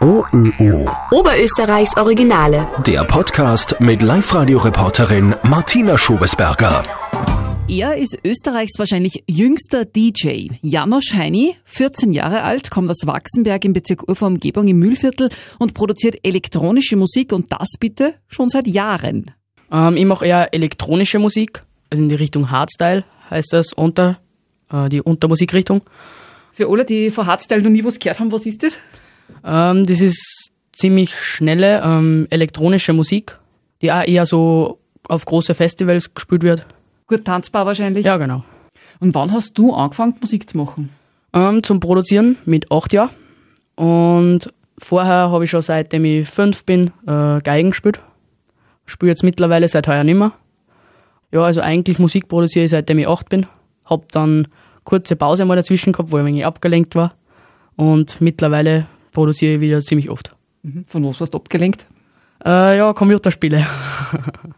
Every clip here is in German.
OÖO. Oberösterreichs Originale. Der Podcast mit Live-Radio-Reporterin Martina Schobesberger. Er ist Österreichs wahrscheinlich jüngster DJ. Janosch Heini, 14 Jahre alt, kommt aus Wachsenberg im Bezirk Ufer Umgebung im Mühlviertel und produziert elektronische Musik und das bitte schon seit Jahren. Ähm, ich mache eher elektronische Musik, also in die Richtung Hardstyle heißt das, unter, äh, die Untermusikrichtung. Für alle, die von Hardstyle noch nie was gehört haben, was ist das? Ähm, das ist ziemlich schnelle ähm, elektronische Musik, die auch eher so auf große Festivals gespielt wird. Gut tanzbar wahrscheinlich. Ja, genau. Und wann hast du angefangen, Musik zu machen? Ähm, zum Produzieren mit acht Jahren. Und vorher habe ich schon seitdem ich fünf bin äh, Geigen gespielt. Spiele jetzt mittlerweile seit heuer nimmer. Ja, also eigentlich Musik produziere ich seitdem ich acht bin. Hab dann kurze Pause mal dazwischen gehabt, wo ich ein wenig abgelenkt war. Und mittlerweile produziere ich wieder ziemlich oft. Mhm. Von was warst du abgelenkt? Äh, ja, Computerspiele.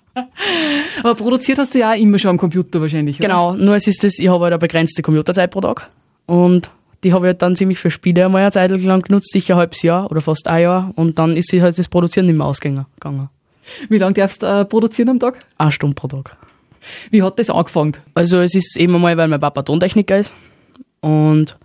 Aber produziert hast du ja auch immer schon am Computer wahrscheinlich, oder? Genau, nur es ist das, ich habe halt eine begrenzte Computerzeit pro Tag. Und die habe ich halt dann ziemlich für Spiele einmal eine Zeit lang genutzt, sicher ein halbes Jahr oder fast ein Jahr. Und dann ist halt das Produzieren nicht mehr ausgegangen. Wie lange darfst du äh, produzieren am Tag? Eine Stunde pro Tag. Wie hat das angefangen? Also es ist eben einmal, weil mein Papa Tontechniker ist. Und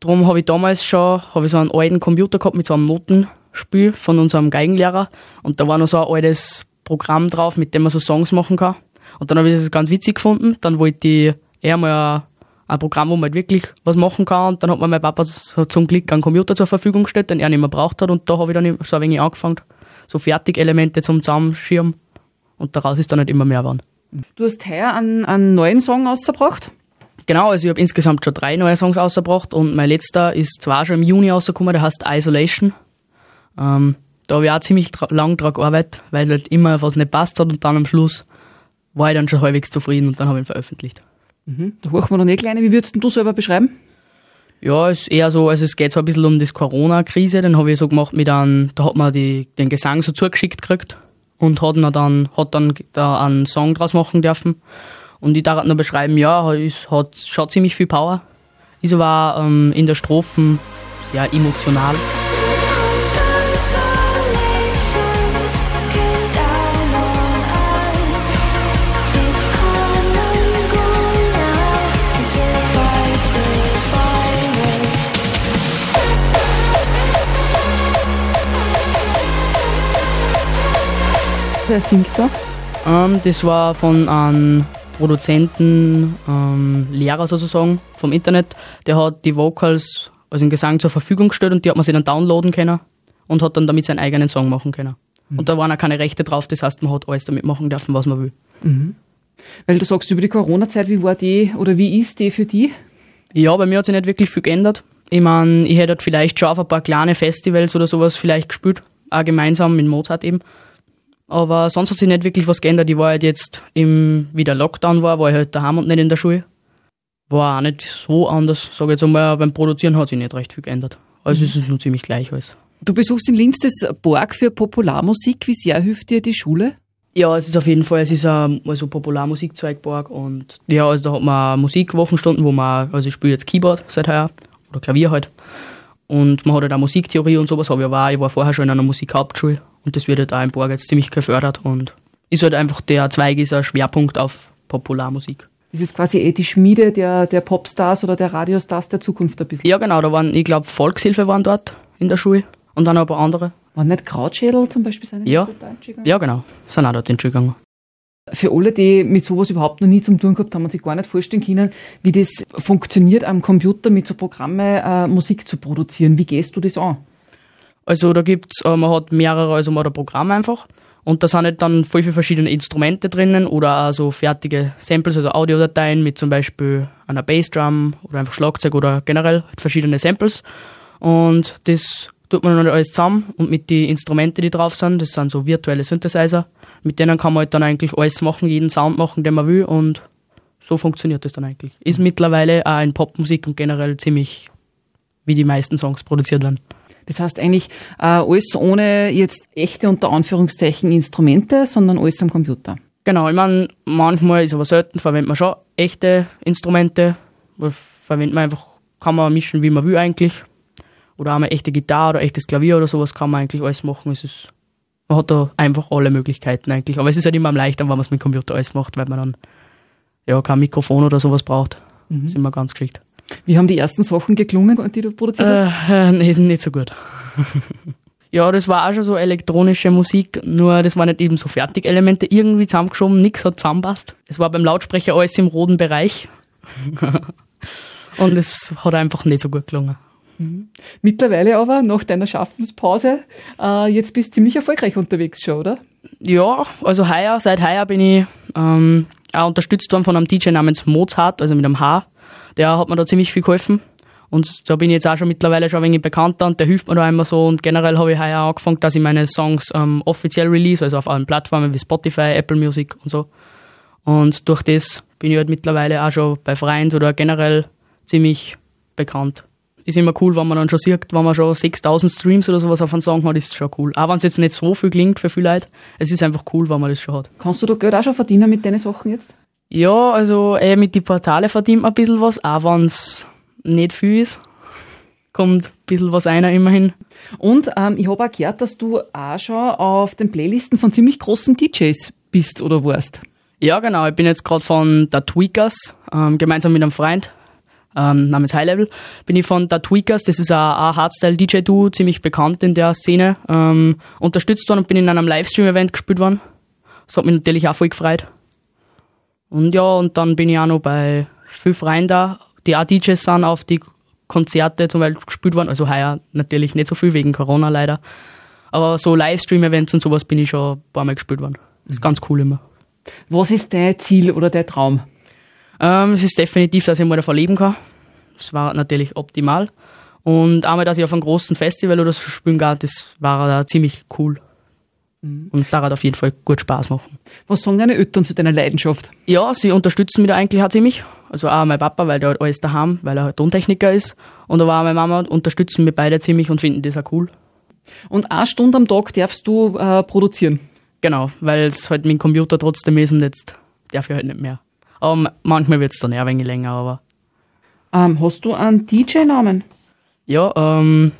darum habe ich damals schon hab ich so einen alten Computer gehabt mit so einem Notenspiel von unserem Geigenlehrer. Und da war noch so ein altes Programm drauf, mit dem man so Songs machen kann. Und dann habe ich das ganz witzig gefunden. Dann wollte ich eher mal ein Programm, wo man halt wirklich was machen kann. Und dann hat mir mein Papa so zum Glück einen Computer zur Verfügung gestellt, den er nicht mehr braucht hat. Und da habe ich dann so ein wenig angefangen, so Fertigelemente zum Zusammenschirmen. Und daraus ist dann nicht immer mehr geworden. Du hast heuer einen, einen neuen Song ausgebracht. Genau, also ich habe insgesamt schon drei neue Songs ausgebracht und mein letzter ist zwar schon im Juni rausgekommen, der heißt Isolation. Ähm, da habe ich auch ziemlich lang dran gearbeitet, weil halt immer was nicht passt hat und dann am Schluss war ich dann schon halbwegs zufrieden und dann habe ich ihn veröffentlicht. Mhm. Da hochen wir noch nicht kleine. Wie würdest du selber beschreiben? Ja, es ist eher so, also es geht so ein bisschen um das Corona-Krise, den habe ich so gemacht mit einem, da hat man die, den Gesang so zugeschickt gekriegt und hat dann, hat dann da einen Song draus machen dürfen. Und ich darf nur beschreiben, ja, es hat schon ziemlich viel Power. Ist aber ähm, in der Strophen sehr emotional. Wer singt da? Ähm, das war von einem Produzenten, ähm, Lehrer sozusagen vom Internet. Der hat die Vocals, also den Gesang zur Verfügung gestellt und die hat man sich dann downloaden können und hat dann damit seinen eigenen Song machen können. Mhm. Und da waren auch keine Rechte drauf, das heißt, man hat alles damit machen dürfen, was man will. Mhm. Weil du sagst, über die Corona-Zeit, wie war die oder wie ist die für die? Ja, bei mir hat sich nicht wirklich viel geändert. Ich meine, ich hätte vielleicht schon auf ein paar kleine Festivals oder sowas vielleicht gespielt, auch gemeinsam mit Mozart eben. Aber sonst hat sich nicht wirklich was geändert. Ich war halt jetzt im, wie der Lockdown war, war ich halt daheim und nicht in der Schule. War auch nicht so anders. Sag jetzt einmal, beim Produzieren hat sich nicht recht viel geändert. Also mhm. ist es nur ziemlich gleich alles. Du besuchst in Linz das Borg für Popularmusik. Wie sehr hilft dir die Schule? Ja, es ist auf jeden Fall, es ist ein also Popularmusikzweigborg und ja, also da hat man Musikwochenstunden, wo man, also ich spiele jetzt Keyboard seit heuer oder Klavier halt. Und man hat halt auch Musiktheorie und sowas, habe ich aber auch, ich war vorher schon in einer Musikhauptschule und das wird halt auch in Borg jetzt ziemlich gefördert und ist halt einfach der Zweig ist ein Schwerpunkt auf Popularmusik. Das ist quasi eh die Schmiede der, der Popstars oder der Radiostars der Zukunft ein bisschen. Ja, genau, da waren, ich glaube, Volkshilfe waren dort in der Schule und dann ein paar andere. Waren nicht Krautschädel zum Beispiel seine Ja, ja genau, sind auch dort in die gegangen. Für alle, die mit sowas überhaupt noch nie zum tun gehabt haben und sich gar nicht vorstellen können, wie das funktioniert am Computer mit so Programme äh, Musik zu produzieren. Wie gehst du das an? Also da gibt's, äh, man hat mehrere, also man hat ein Programm einfach und da sind halt dann voll viele verschiedene Instrumente drinnen oder auch so fertige Samples, also Audiodateien mit zum Beispiel einer Bassdrum oder einfach Schlagzeug oder generell halt verschiedene Samples und das tut man dann alles zusammen und mit den Instrumenten, die drauf sind, das sind so virtuelle Synthesizer, mit denen kann man halt dann eigentlich alles machen, jeden Sound machen, den man will und so funktioniert das dann eigentlich. Ist mittlerweile auch in Popmusik und generell ziemlich wie die meisten Songs produziert werden. Das heißt eigentlich äh, alles ohne jetzt echte unter Anführungszeichen Instrumente, sondern alles am Computer. Genau, ich meine, manchmal ist aber selten, verwendet man schon echte Instrumente, verwendet man einfach, kann man mischen, wie man will eigentlich. oder einmal echte Gitarre oder echtes Klavier oder sowas kann man eigentlich alles machen. Es ist, man hat da einfach alle Möglichkeiten eigentlich. Aber es ist halt immer am leichteren, wenn man es mit dem Computer alles macht, weil man dann ja kein Mikrofon oder sowas braucht. Mhm. Das ist immer ganz geschickt. Wie haben die ersten Sachen geklungen, die du produziert hast? Äh, nicht, nicht so gut. ja, das war auch schon so elektronische Musik, nur das waren nicht eben so Fertigelemente irgendwie zusammengeschoben, nichts hat zusammenpasst. Es war beim Lautsprecher alles im roten Bereich. Und es hat einfach nicht so gut gelungen. Mhm. Mittlerweile aber, nach deiner Schaffenspause, äh, jetzt bist du ziemlich erfolgreich unterwegs schon, oder? Ja, also heuer, seit heuer bin ich ähm, auch unterstützt worden von einem DJ namens Mozart, also mit einem H. Der hat mir da ziemlich viel geholfen. Und da bin ich jetzt auch schon mittlerweile schon ein wenig bekannter und der hilft mir da immer so. Und generell habe ich heuer angefangen, dass ich meine Songs ähm, offiziell release, also auf allen Plattformen wie Spotify, Apple Music und so. Und durch das bin ich halt mittlerweile auch schon bei Freien oder generell ziemlich bekannt. Ist immer cool, wenn man dann schon sieht, wenn man schon 6000 Streams oder sowas auf einen Song hat, ist schon cool. Auch wenn es jetzt nicht so viel klingt für viele Leute, es ist einfach cool, wenn man das schon hat. Kannst du da Geld auch schon verdienen mit deinen Sachen jetzt? Ja, also eh mit den Portale verdient man ein bisschen was, auch wenn es nicht viel ist. Kommt ein bisschen was einer immerhin. Und ähm, ich habe auch gehört, dass du auch schon auf den Playlisten von ziemlich großen DJs bist oder warst. Ja, genau. Ich bin jetzt gerade von The Tweakers, ähm, gemeinsam mit einem Freund ähm, namens High Level, bin ich von The Tweakers, das ist ein, ein Hardstyle-DJ-Duo, ziemlich bekannt in der Szene, ähm, unterstützt worden und bin in einem Livestream-Event gespielt worden. Das hat mich natürlich auch voll gefreut. Und ja, und dann bin ich auch noch bei fünf Reihen da, die auch DJs sind, auf die Konzerte zum Beispiel gespielt worden. Also heuer natürlich nicht so viel wegen Corona leider. Aber so Livestream-Events und sowas bin ich schon ein paar Mal gespielt worden. Das ist ganz cool immer. Was ist dein Ziel oder dein Traum? Ähm, es ist definitiv, dass ich mal davon leben kann. Das war natürlich optimal. Und einmal, dass ich auf einem großen Festival oder so spielen kann, das war da ziemlich cool. Mhm. Und es hat auf jeden Fall gut Spaß machen. Was sagen deine Eltern zu deiner Leidenschaft? Ja, sie unterstützen mich da eigentlich auch ziemlich. Also auch mein Papa, weil der hat alles daheim, weil er halt Tontechniker ist. Und aber auch meine Mama unterstützen mich beide ziemlich und finden das auch cool. Und eine Stunde am Tag darfst du äh, produzieren? Genau, weil es halt mit dem Computer trotzdem ist und jetzt darf ich halt nicht mehr. Aber manchmal wird es dann eher ein wenig länger, aber. Ähm, hast du einen DJ-Namen? Ja, ähm,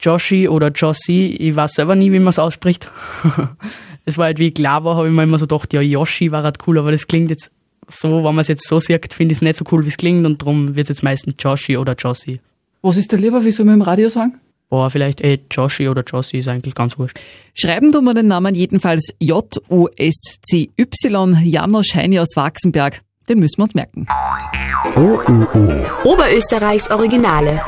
Joshi oder Jossi, ich weiß selber nie, wie man es ausspricht. es war halt wie klar war, habe ich mir immer so gedacht, ja, Yoshi war halt cool, aber das klingt jetzt so, wenn man es jetzt so sagt, finde ich es nicht so cool, wie es klingt und darum wird es jetzt meistens Joshi oder Jossi. Was ist der lieber, wie soll man im Radio sagen? Boah, vielleicht eh Joshi oder Jossi ist eigentlich ganz wurscht. Schreiben du mal den Namen jedenfalls J-O-S-C-Y, Janosch Heini aus Wachsenberg. Den müssen wir uns merken. OÖO. Oberösterreichs Originale.